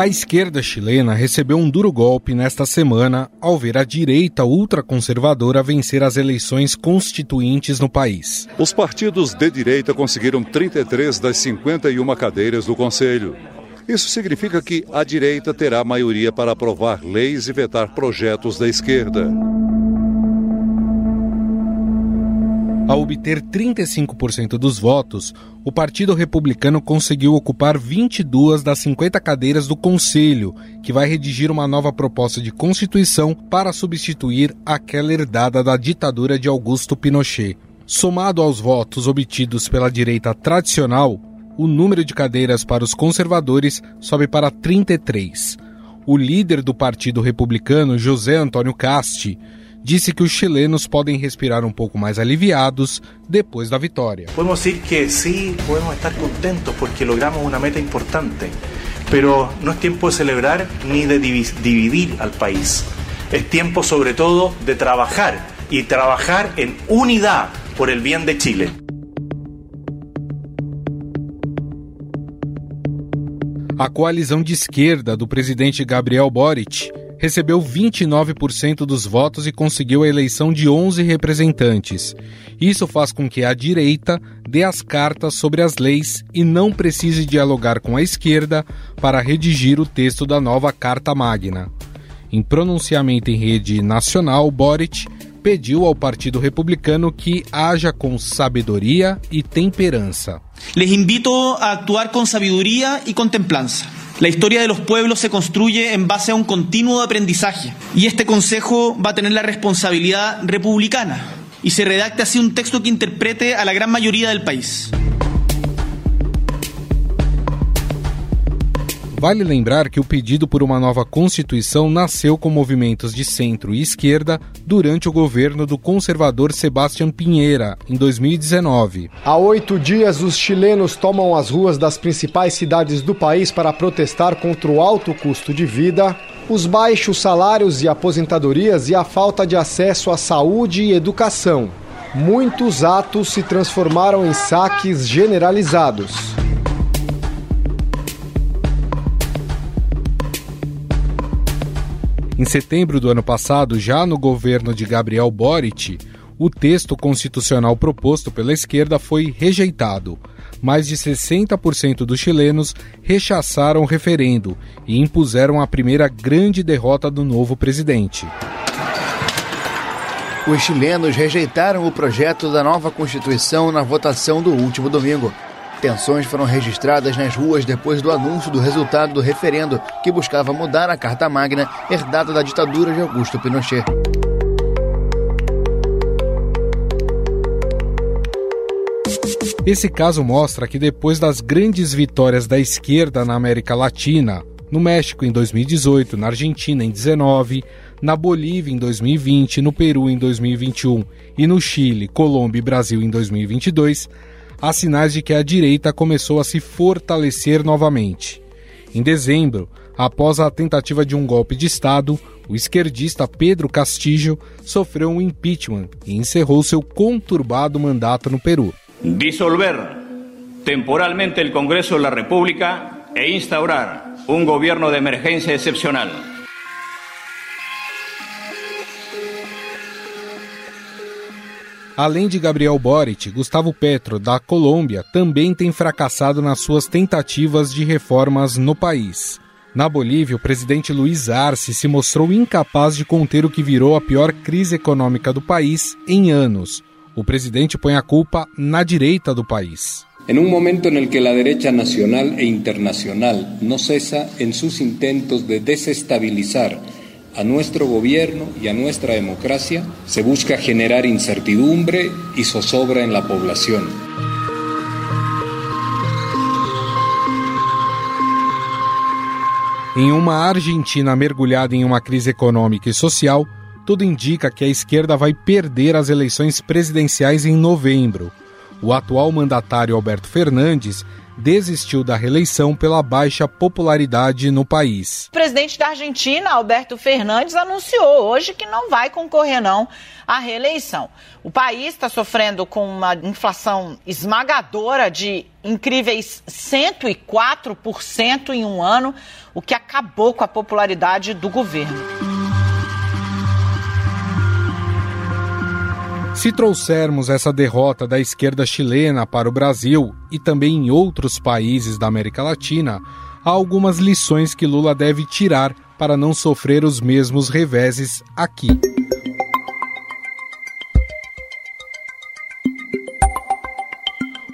A esquerda chilena recebeu um duro golpe nesta semana ao ver a direita ultraconservadora vencer as eleições constituintes no país. Os partidos de direita conseguiram 33 das 51 cadeiras do Conselho. Isso significa que a direita terá maioria para aprovar leis e vetar projetos da esquerda. Ao obter 35% dos votos, o Partido Republicano conseguiu ocupar 22 das 50 cadeiras do Conselho, que vai redigir uma nova proposta de Constituição para substituir aquela herdada da ditadura de Augusto Pinochet. Somado aos votos obtidos pela direita tradicional, o número de cadeiras para os conservadores sobe para 33. O líder do Partido Republicano, José Antônio Casti, disse que os chilenos podem respirar um pouco mais aliviados depois da vitória. Podemos dizer que sim, podemos estar contentos porque logramos uma meta importante, pero no es tiempo de celebrar ni de dividir al país. Es tiempo sobre todo de trabajar y trabajar en unidad por el bien de Chile. A coalizão de esquerda do presidente Gabriel Boric recebeu 29% dos votos e conseguiu a eleição de 11 representantes. Isso faz com que a direita dê as cartas sobre as leis e não precise dialogar com a esquerda para redigir o texto da nova Carta Magna. Em pronunciamento em rede nacional, Boric pediu ao Partido Republicano que haja com sabedoria e temperança. Les invito a actuar com sabedoria e contemplança. La historia de los pueblos se construye en base a un continuo aprendizaje y este Consejo va a tener la responsabilidad republicana y se redacte así un texto que interprete a la gran mayoría del país. Vale lembrar que o pedido por uma nova Constituição nasceu com movimentos de centro e esquerda durante o governo do conservador Sebastião Pinheira, em 2019. Há oito dias, os chilenos tomam as ruas das principais cidades do país para protestar contra o alto custo de vida, os baixos salários e aposentadorias e a falta de acesso à saúde e educação. Muitos atos se transformaram em saques generalizados. Em setembro do ano passado, já no governo de Gabriel Boric, o texto constitucional proposto pela esquerda foi rejeitado. Mais de 60% dos chilenos rechaçaram o referendo e impuseram a primeira grande derrota do novo presidente. Os chilenos rejeitaram o projeto da nova Constituição na votação do último domingo. Tensões foram registradas nas ruas depois do anúncio do resultado do referendo que buscava mudar a Carta Magna herdada da ditadura de Augusto Pinochet. Esse caso mostra que depois das grandes vitórias da esquerda na América Latina, no México em 2018, na Argentina em 19, na Bolívia em 2020, no Peru em 2021 e no Chile, Colômbia e Brasil em 2022, há sinais de que a direita começou a se fortalecer novamente. Em dezembro, após a tentativa de um golpe de Estado, o esquerdista Pedro Castillo sofreu um impeachment e encerrou seu conturbado mandato no Peru. Dissolver temporalmente o Congresso da República e instaurar um governo de emergência excepcional. Além de Gabriel Boric, Gustavo Petro, da Colômbia, também tem fracassado nas suas tentativas de reformas no país. Na Bolívia, o presidente Luiz Arce se mostrou incapaz de conter o que virou a pior crise econômica do país em anos. O presidente põe a culpa na direita do país. En un momento en el que la derecha nacional e internacional no cesa en sus intentos de desestabilizar a nuestro gobierno y a nuestra democracia, se busca generar incertidumbre y zozobra en la población. Em uma Argentina mergulhada em uma crise econômica e social, tudo indica que a esquerda vai perder as eleições presidenciais em novembro. O atual mandatário Alberto Fernandes desistiu da reeleição pela baixa popularidade no país. O presidente da Argentina, Alberto Fernandes, anunciou hoje que não vai concorrer não à reeleição. O país está sofrendo com uma inflação esmagadora de incríveis 104% em um ano, o que acabou com a popularidade do governo. Se trouxermos essa derrota da esquerda chilena para o Brasil e também em outros países da América Latina, há algumas lições que Lula deve tirar para não sofrer os mesmos reveses aqui.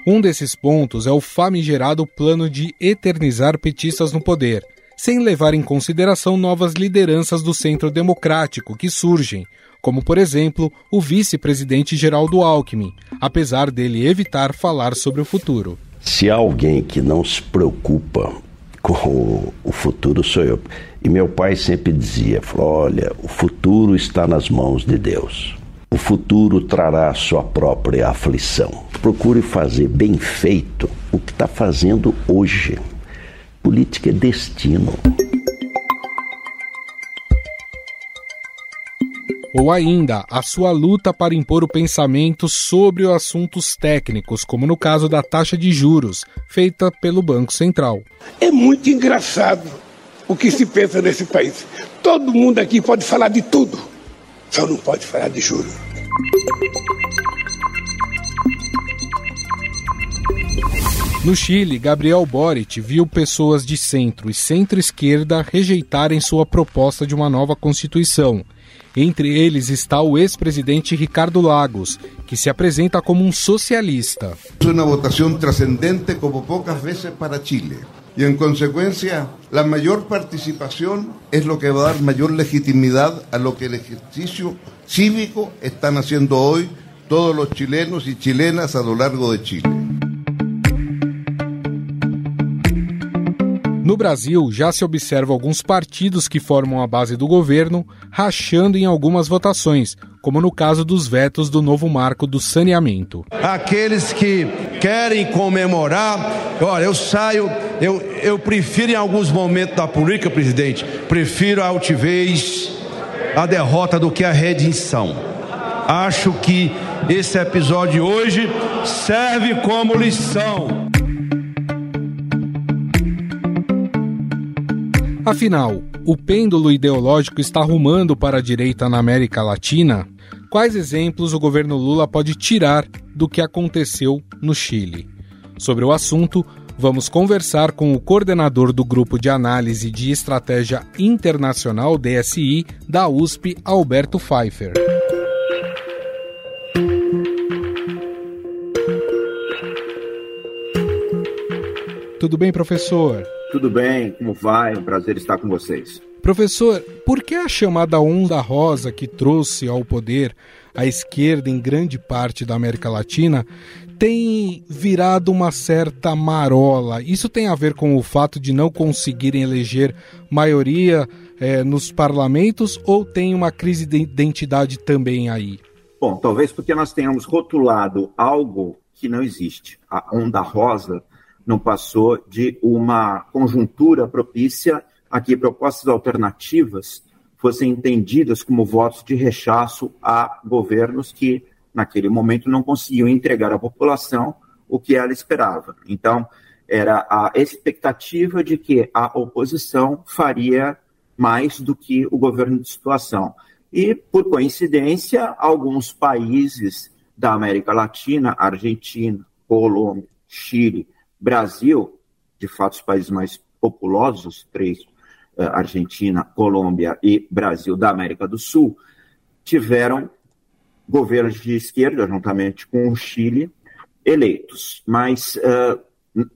Um desses pontos é o famigerado plano de eternizar petistas no poder, sem levar em consideração novas lideranças do centro democrático que surgem, como por exemplo o vice-presidente Geraldo Alckmin, apesar dele evitar falar sobre o futuro. Se há alguém que não se preocupa com o futuro sou eu. E meu pai sempre dizia, olha, o futuro está nas mãos de Deus. O futuro trará sua própria aflição. Procure fazer bem feito o que está fazendo hoje. Política é destino. Ou ainda a sua luta para impor o pensamento sobre os assuntos técnicos, como no caso da taxa de juros, feita pelo Banco Central. É muito engraçado o que se pensa nesse país. Todo mundo aqui pode falar de tudo, só não pode falar de juros. No Chile, Gabriel Boric viu pessoas de centro e centro-esquerda rejeitarem sua proposta de uma nova Constituição entre eles está o ex-presidente Ricardo Lagos, que se apresenta como um socialista. É uma votação trascendente como poucas vezes para Chile. E, em consequência, a maior participação é o que vai dar maior legitimidade a lo que o exercício cívico estão fazendo hoje todos os chilenos e chilenas a lo largo de Chile. No Brasil, já se observa alguns partidos que formam a base do governo rachando em algumas votações, como no caso dos vetos do novo marco do saneamento. Aqueles que querem comemorar, olha, eu saio, eu, eu prefiro em alguns momentos da política, presidente, prefiro a altivez, a derrota do que a redenção. Acho que esse episódio hoje serve como lição. Afinal, o pêndulo ideológico está rumando para a direita na América Latina? Quais exemplos o governo Lula pode tirar do que aconteceu no Chile? Sobre o assunto, vamos conversar com o coordenador do Grupo de Análise de Estratégia Internacional DSI da USP, Alberto Pfeiffer. Tudo bem, professor? Tudo bem, como vai? Um prazer estar com vocês. Professor, por que a chamada onda rosa que trouxe ao poder a esquerda em grande parte da América Latina tem virado uma certa marola? Isso tem a ver com o fato de não conseguirem eleger maioria é, nos parlamentos ou tem uma crise de identidade também aí? Bom, talvez porque nós tenhamos rotulado algo que não existe. A onda rosa não passou de uma conjuntura propícia a que propostas alternativas fossem entendidas como votos de rechaço a governos que, naquele momento, não conseguiam entregar à população o que ela esperava. Então, era a expectativa de que a oposição faria mais do que o governo de situação. E, por coincidência, alguns países da América Latina, Argentina, Colômbia, Chile, Brasil, de fato, os países mais populosos, três, eh, Argentina, Colômbia e Brasil da América do Sul, tiveram governos de esquerda, juntamente com o Chile, eleitos. Mas uh,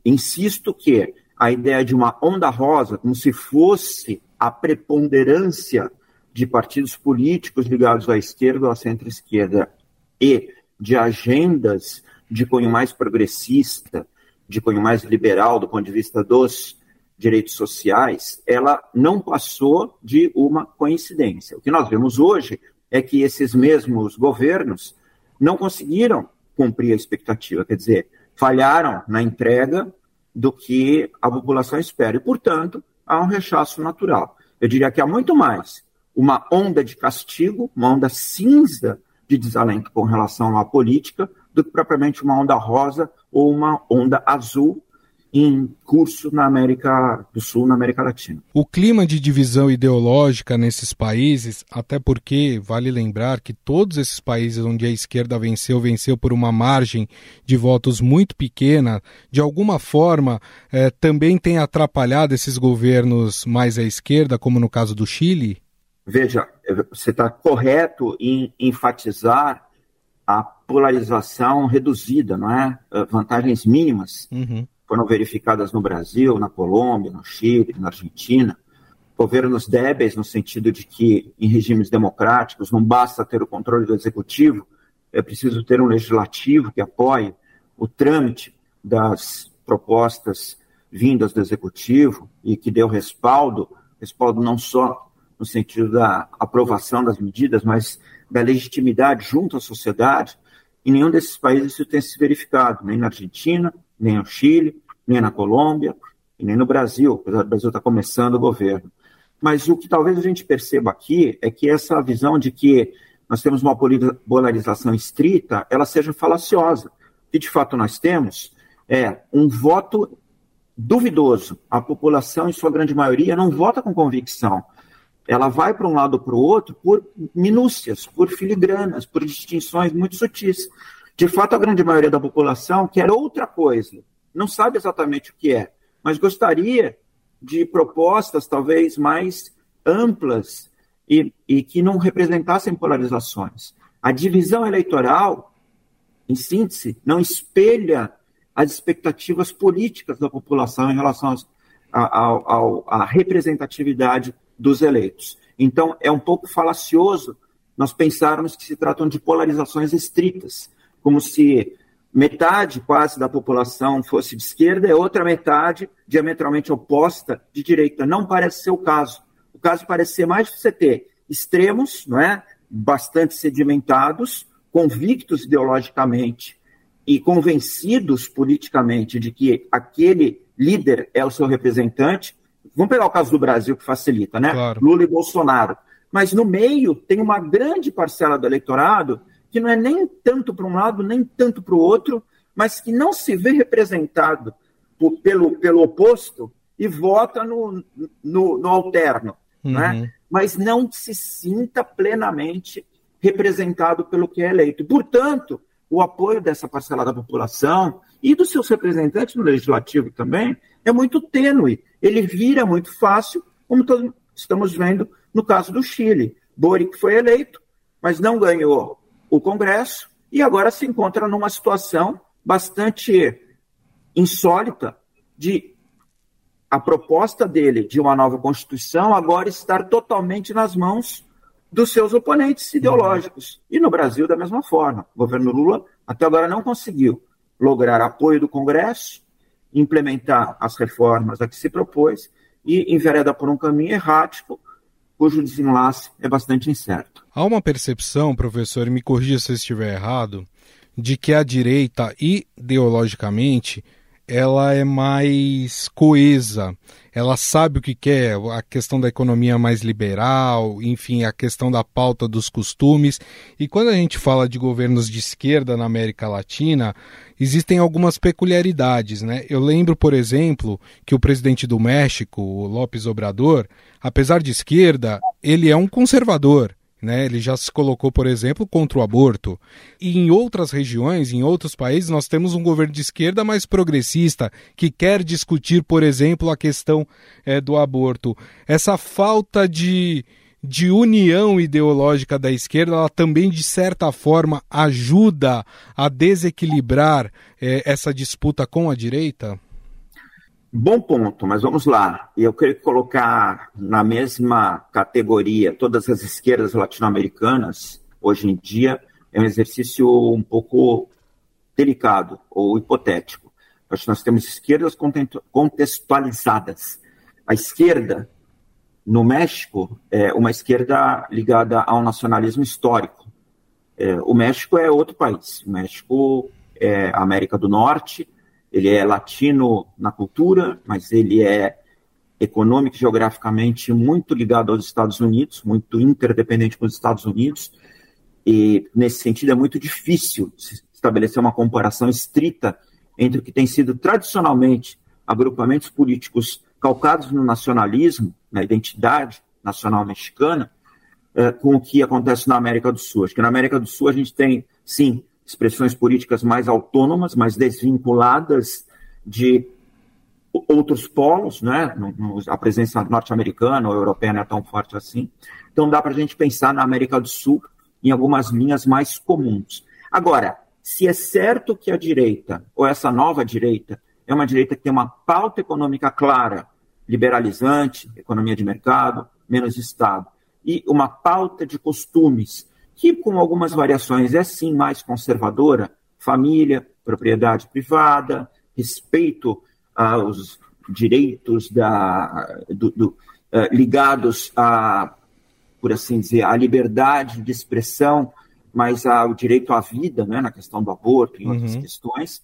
insisto que a ideia de uma onda rosa, como se fosse a preponderância de partidos políticos ligados à esquerda ou à centro-esquerda e de agendas de cunho mais progressista, de cunho mais liberal do ponto de vista dos direitos sociais, ela não passou de uma coincidência. O que nós vemos hoje é que esses mesmos governos não conseguiram cumprir a expectativa, quer dizer, falharam na entrega do que a população espera. E, portanto, há um rechaço natural. Eu diria que há muito mais uma onda de castigo, uma onda cinza de desalento com relação à política, do que propriamente uma onda rosa ou uma onda azul em curso na América do Sul, na América Latina. O clima de divisão ideológica nesses países, até porque vale lembrar que todos esses países onde a esquerda venceu, venceu por uma margem de votos muito pequena, de alguma forma eh, também tem atrapalhado esses governos mais à esquerda, como no caso do Chile? Veja, você está correto em enfatizar a polarização reduzida, não é? Vantagens mínimas. Uhum foram verificadas no Brasil, na Colômbia, no Chile, na Argentina. Governos débeis, no sentido de que, em regimes democráticos, não basta ter o controle do executivo, é preciso ter um legislativo que apoie o trâmite das propostas vindas do executivo e que dê o respaldo respaldo não só no sentido da aprovação das medidas, mas da legitimidade junto à sociedade. Em nenhum desses países isso tem se verificado, nem na Argentina, nem no Chile, nem na Colômbia, e nem no Brasil, apesar do Brasil estar começando o governo. Mas o que talvez a gente perceba aqui é que essa visão de que nós temos uma polarização estrita, ela seja falaciosa. O que de fato nós temos é um voto duvidoso. A população, em sua grande maioria, não vota com convicção. Ela vai para um lado ou para o outro por minúcias, por filigranas, por distinções muito sutis. De fato, a grande maioria da população quer outra coisa, não sabe exatamente o que é, mas gostaria de propostas talvez mais amplas e, e que não representassem polarizações. A divisão eleitoral, em síntese, não espelha as expectativas políticas da população em relação à representatividade dos eleitos. Então, é um pouco falacioso nós pensarmos que se tratam de polarizações estritas como se metade quase da população fosse de esquerda e outra metade diametralmente oposta de direita. Não parece ser o caso. O caso parece ser mais você ter extremos, não é? bastante sedimentados, convictos ideologicamente e convencidos politicamente de que aquele líder é o seu representante. Vamos pegar o caso do Brasil, que facilita, né? Claro. Lula e Bolsonaro. Mas no meio tem uma grande parcela do eleitorado que não é nem tanto para um lado, nem tanto para o outro, mas que não se vê representado por, pelo, pelo oposto e vota no, no, no alterno, uhum. né? mas não se sinta plenamente representado pelo que é eleito. Portanto, o apoio dessa parcela da população e dos seus representantes no legislativo também é muito tênue. Ele vira muito fácil, como todos estamos vendo no caso do Chile. Boric foi eleito, mas não ganhou o Congresso e agora se encontra numa situação bastante insólita de a proposta dele de uma nova Constituição agora estar totalmente nas mãos dos seus oponentes ideológicos. E no Brasil, da mesma forma. O governo Lula até agora não conseguiu lograr apoio do Congresso, implementar as reformas a que se propôs e envereda por um caminho errático cujo desenlace é bastante incerto. Há uma percepção, professor, me corrija se eu estiver errado, de que a direita, ideologicamente, ela é mais coesa, ela sabe o que quer, a questão da economia mais liberal, enfim, a questão da pauta dos costumes. E quando a gente fala de governos de esquerda na América Latina, existem algumas peculiaridades, né? Eu lembro, por exemplo, que o presidente do México, o López Obrador, apesar de esquerda, ele é um conservador. Né? Ele já se colocou, por exemplo, contra o aborto. E em outras regiões, em outros países, nós temos um governo de esquerda mais progressista, que quer discutir, por exemplo, a questão é, do aborto. Essa falta de, de união ideológica da esquerda, ela também, de certa forma, ajuda a desequilibrar é, essa disputa com a direita? Bom ponto, mas vamos lá. Eu queria colocar na mesma categoria todas as esquerdas latino-americanas, hoje em dia, é um exercício um pouco delicado ou hipotético. Acho que nós temos esquerdas contextualizadas. A esquerda, no México, é uma esquerda ligada ao nacionalismo histórico. É, o México é outro país. O México é América do Norte, ele é latino na cultura, mas ele é econômico e geograficamente muito ligado aos Estados Unidos, muito interdependente com os Estados Unidos, e nesse sentido é muito difícil estabelecer uma comparação estrita entre o que tem sido tradicionalmente agrupamentos políticos calcados no nacionalismo, na identidade nacional mexicana, é, com o que acontece na América do Sul. Acho que na América do Sul a gente tem, sim, expressões políticas mais autônomas, mais desvinculadas de outros polos, né? A presença norte-americana ou europeia não é tão forte assim. Então dá para a gente pensar na América do Sul em algumas linhas mais comuns. Agora, se é certo que a direita, ou essa nova direita, é uma direita que tem uma pauta econômica clara, liberalizante, economia de mercado, menos Estado, e uma pauta de costumes, que com algumas variações é sim mais conservadora, família, propriedade privada, respeito aos direitos da, do, do, uh, ligados a, por assim dizer, à liberdade de expressão, mas ao direito à vida, né, na questão do aborto e uhum. outras questões,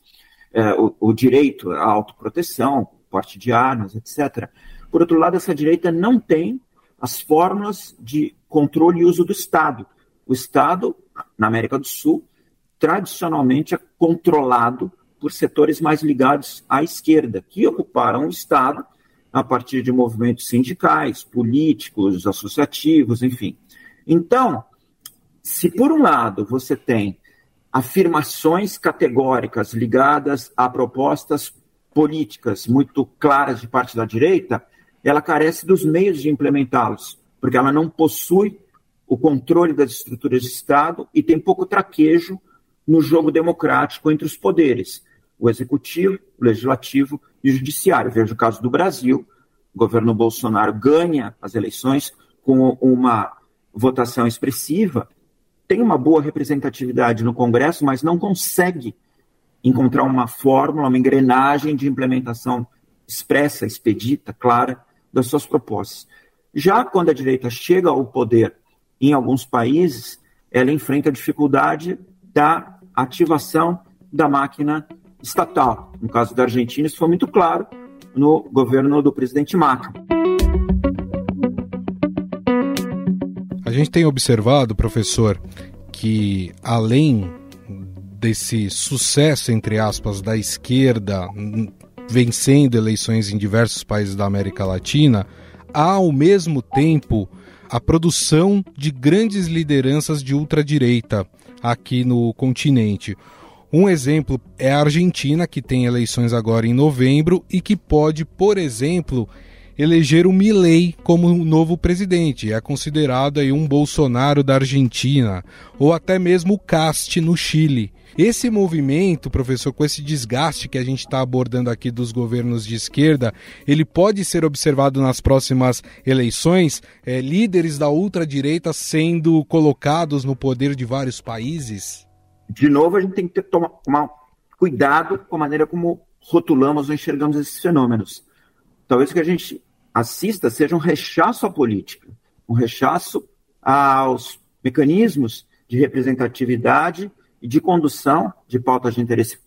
uh, o, o, direito à autoproteção, porte de armas, etc. Por outro lado, essa direita não tem as fórmulas de controle e uso do Estado. O Estado, na América do Sul, tradicionalmente é controlado por setores mais ligados à esquerda, que ocuparam o Estado a partir de movimentos sindicais, políticos, associativos, enfim. Então, se por um lado você tem afirmações categóricas ligadas a propostas políticas muito claras de parte da direita, ela carece dos meios de implementá-los, porque ela não possui o controle das estruturas de Estado e tem pouco traquejo no jogo democrático entre os poderes, o executivo, o legislativo e o judiciário. Veja o caso do Brasil, o governo Bolsonaro ganha as eleições com uma votação expressiva, tem uma boa representatividade no Congresso, mas não consegue encontrar uma fórmula, uma engrenagem de implementação expressa, expedita, clara das suas propostas. Já quando a direita chega ao poder em alguns países, ela enfrenta a dificuldade da ativação da máquina estatal. No caso da Argentina, isso foi muito claro no governo do presidente Macri. A gente tem observado, professor, que além desse sucesso, entre aspas, da esquerda vencendo eleições em diversos países da América Latina, há ao mesmo tempo a produção de grandes lideranças de ultradireita aqui no continente. Um exemplo é a Argentina, que tem eleições agora em novembro e que pode, por exemplo, eleger o Milei como novo presidente. É considerado aí um Bolsonaro da Argentina, ou até mesmo o Cast no Chile. Esse movimento, professor, com esse desgaste que a gente está abordando aqui dos governos de esquerda, ele pode ser observado nas próximas eleições? É, líderes da ultradireita sendo colocados no poder de vários países? De novo, a gente tem que ter, tomar, tomar cuidado com a maneira como rotulamos ou enxergamos esses fenômenos. Talvez o que a gente assista seja um rechaço à política, um rechaço aos mecanismos de representatividade e de condução de pautas de interesse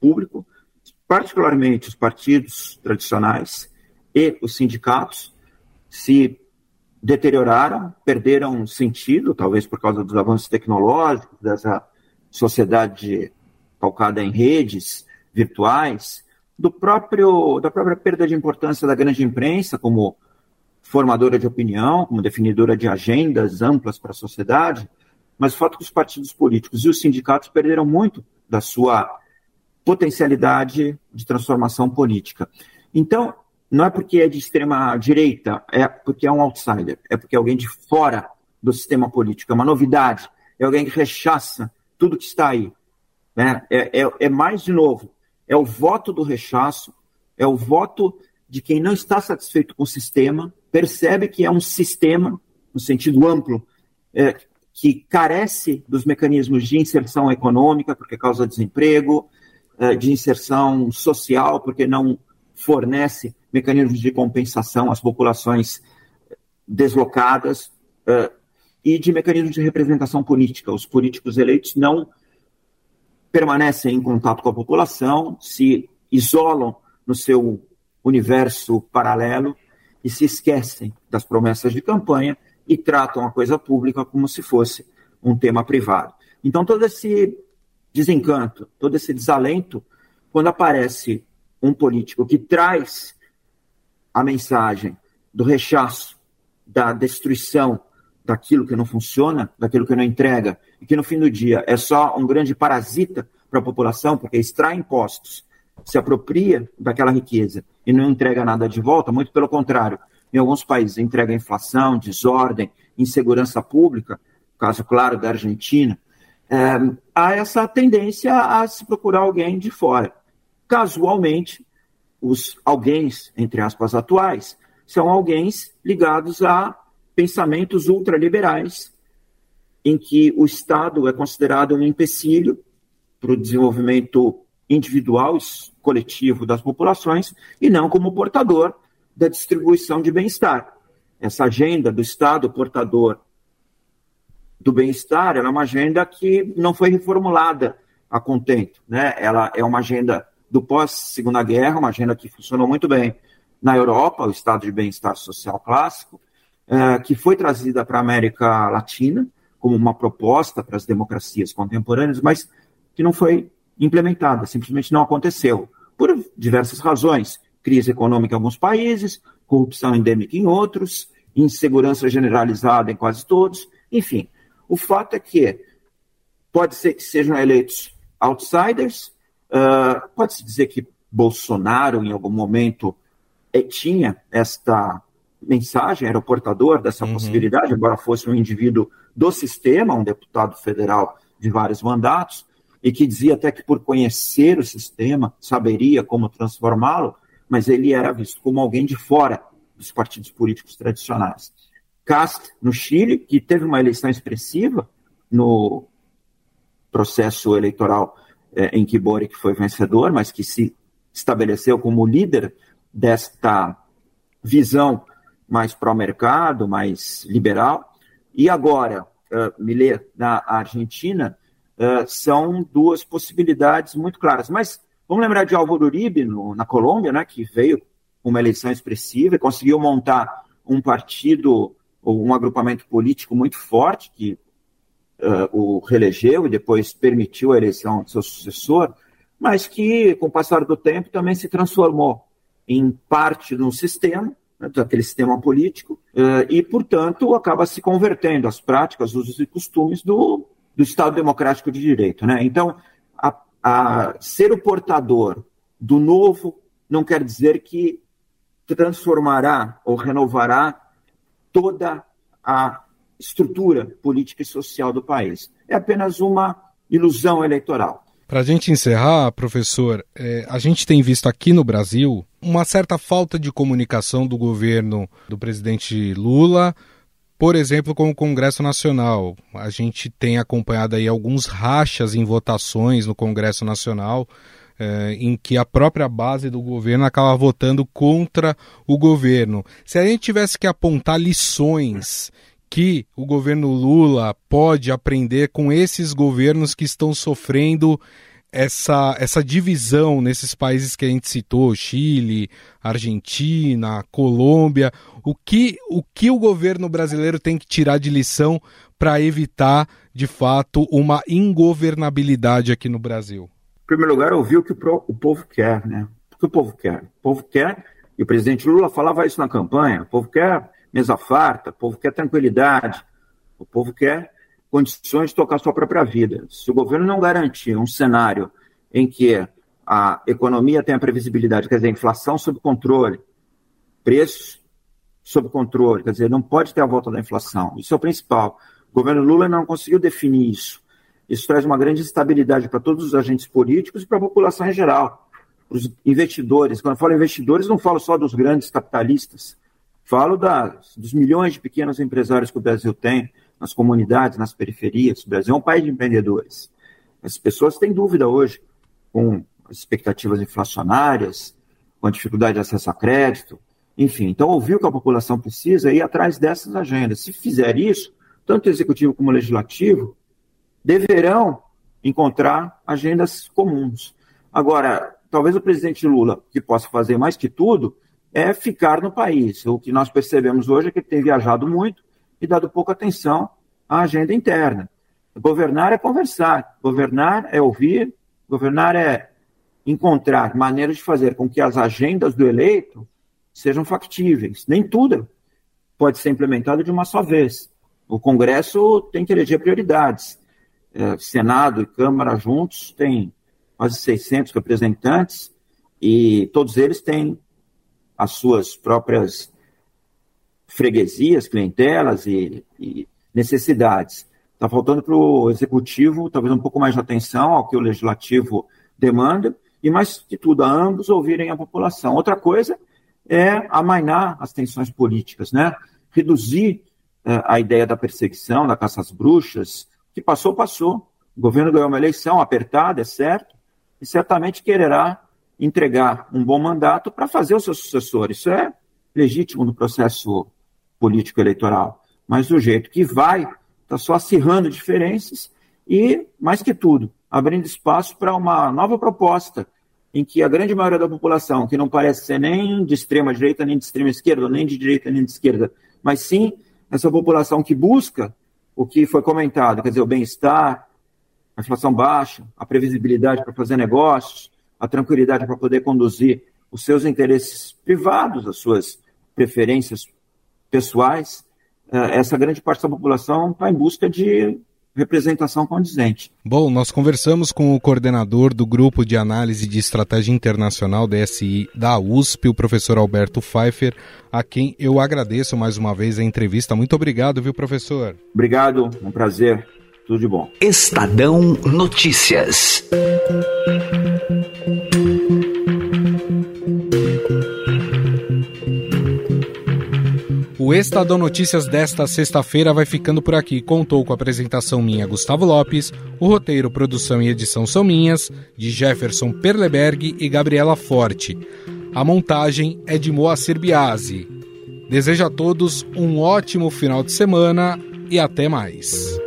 público, particularmente os partidos tradicionais e os sindicatos, se deterioraram, perderam sentido, talvez por causa dos avanços tecnológicos, dessa sociedade calcada em redes virtuais, do próprio, da própria perda de importância da grande imprensa como formadora de opinião, como definidora de agendas amplas para a sociedade, mas o fato que os partidos políticos e os sindicatos perderam muito da sua potencialidade de transformação política. Então, não é porque é de extrema direita, é porque é um outsider, é porque é alguém de fora do sistema político, é uma novidade, é alguém que rechaça tudo que está aí. Né? É, é, é mais, de novo, é o voto do rechaço, é o voto de quem não está satisfeito com o sistema, percebe que é um sistema, no sentido amplo, é, que carece dos mecanismos de inserção econômica, porque causa desemprego, é, de inserção social, porque não fornece mecanismos de compensação às populações deslocadas, é, e de mecanismos de representação política. Os políticos eleitos não permanecem em contato com a população, se isolam no seu universo paralelo e se esquecem das promessas de campanha e tratam a coisa pública como se fosse um tema privado. Então, todo esse desencanto, todo esse desalento, quando aparece um político que traz a mensagem do rechaço, da destruição daquilo que não funciona, daquilo que não entrega, e que no fim do dia é só um grande parasita para a população, porque extrai impostos, se apropria daquela riqueza e não entrega nada de volta, muito pelo contrário. Em alguns países entrega inflação, desordem, insegurança pública, caso claro da Argentina, é, há essa tendência a se procurar alguém de fora. Casualmente, os alguém, entre aspas, atuais, são alguém ligados a pensamentos ultraliberais, em que o Estado é considerado um empecilho para o desenvolvimento individual, coletivo das populações, e não como portador da distribuição de bem-estar. Essa agenda do Estado portador do bem-estar é uma agenda que não foi reformulada a contento. Né? Ela é uma agenda do pós-segunda guerra, uma agenda que funcionou muito bem na Europa, o estado de bem-estar social clássico, é, que foi trazida para a América Latina como uma proposta para as democracias contemporâneas, mas que não foi implementada, simplesmente não aconteceu, por diversas razões. Crise econômica em alguns países, corrupção endêmica em outros, insegurança generalizada em quase todos, enfim. O fato é que pode ser que sejam eleitos outsiders, uh, pode-se dizer que Bolsonaro, em algum momento, eh, tinha esta mensagem, era o portador dessa uhum. possibilidade, embora fosse um indivíduo do sistema, um deputado federal de vários mandatos, e que dizia até que por conhecer o sistema saberia como transformá-lo, mas ele era visto como alguém de fora dos partidos políticos tradicionais. Cast, no Chile, que teve uma eleição expressiva no processo eleitoral é, em que Boric foi vencedor, mas que se estabeleceu como líder desta visão mais pró-mercado, mais liberal. E agora, uh, Millet, na Argentina, uh, são duas possibilidades muito claras. Mas vamos lembrar de Álvaro Uribe, no, na Colômbia, né, que veio uma eleição expressiva e conseguiu montar um partido ou um agrupamento político muito forte que uh, o reelegeu e depois permitiu a eleição de seu sucessor, mas que, com o passar do tempo, também se transformou em parte de um sistema, né, daquele sistema político, uh, e, portanto, acaba se convertendo às práticas, usos e costumes do, do Estado Democrático de Direito. Né? Então, a, a ser o portador do novo não quer dizer que transformará ou renovará toda a estrutura política e social do país. É apenas uma ilusão eleitoral. Para a gente encerrar, professor, é, a gente tem visto aqui no Brasil uma certa falta de comunicação do governo do presidente Lula, por exemplo, com o Congresso Nacional. A gente tem acompanhado aí alguns rachas em votações no Congresso Nacional, é, em que a própria base do governo acaba votando contra o governo. Se a gente tivesse que apontar lições que o governo Lula pode aprender com esses governos que estão sofrendo essa, essa divisão nesses países que a gente citou, Chile, Argentina, Colômbia, o que o, que o governo brasileiro tem que tirar de lição para evitar, de fato, uma ingovernabilidade aqui no Brasil? Em primeiro lugar, ouvir o que o, povo quer, né? O que o povo quer? O povo quer, e o presidente Lula falava isso na campanha, o povo quer mesa farta, o povo quer tranquilidade, o povo quer condições de tocar sua própria vida. Se o governo não garantir um cenário em que a economia tenha previsibilidade, quer dizer, inflação sob controle, preços sob controle, quer dizer, não pode ter a volta da inflação. Isso é o principal. O governo Lula não conseguiu definir isso. Isso traz uma grande instabilidade para todos os agentes políticos e para a população em geral. Os investidores, quando eu falo investidores, não falo só dos grandes capitalistas, falo das, dos milhões de pequenos empresários que o Brasil tem, nas comunidades, nas periferias. O Brasil é um país de empreendedores. As pessoas têm dúvida hoje com as expectativas inflacionárias, com a dificuldade de acesso a crédito, enfim. Então, ouvir o que a população precisa e ir atrás dessas agendas. Se fizer isso, tanto o executivo como o legislativo deverão encontrar agendas comuns. Agora, talvez o presidente Lula, que possa fazer mais que tudo, é ficar no país. O que nós percebemos hoje é que ele tem viajado muito e dado pouca atenção à agenda interna. Governar é conversar, governar é ouvir, governar é encontrar maneiras de fazer com que as agendas do eleito sejam factíveis. Nem tudo pode ser implementado de uma só vez. O Congresso tem que eleger prioridades. É, Senado e Câmara juntos têm quase 600 representantes e todos eles têm as suas próprias freguesias, clientelas e, e necessidades. Está faltando para o executivo talvez um pouco mais de atenção ao que o legislativo demanda e, mais que tudo, a ambos ouvirem a população. Outra coisa é amainar as tensões políticas, né? reduzir uh, a ideia da perseguição, da caça às bruxas, que passou, passou. O governo ganhou uma eleição apertada, é certo, e certamente quererá entregar um bom mandato para fazer o seu sucessor. Isso é legítimo no processo político eleitoral. Mas do jeito que vai, está só acirrando diferenças e, mais que tudo, abrindo espaço para uma nova proposta em que a grande maioria da população, que não parece ser nem de extrema direita, nem de extrema esquerda, nem de direita, nem de esquerda, mas sim essa população que busca o que foi comentado, quer dizer, o bem-estar, a inflação baixa, a previsibilidade para fazer negócios, a tranquilidade para poder conduzir os seus interesses privados, as suas preferências pessoais, eh, essa grande parte da população está em busca de representação condizente. Bom, nós conversamos com o coordenador do Grupo de Análise de Estratégia Internacional DSI da USP, o professor Alberto Pfeiffer, a quem eu agradeço mais uma vez a entrevista. Muito obrigado, viu, professor? Obrigado, um prazer. Tudo de bom. Estadão Notícias. O Estadão Notícias desta sexta-feira vai ficando por aqui. Contou com a apresentação minha, Gustavo Lopes, o roteiro, produção e edição são minhas, de Jefferson Perleberg e Gabriela Forte. A montagem é de Moacir Biasi. Desejo a todos um ótimo final de semana e até mais.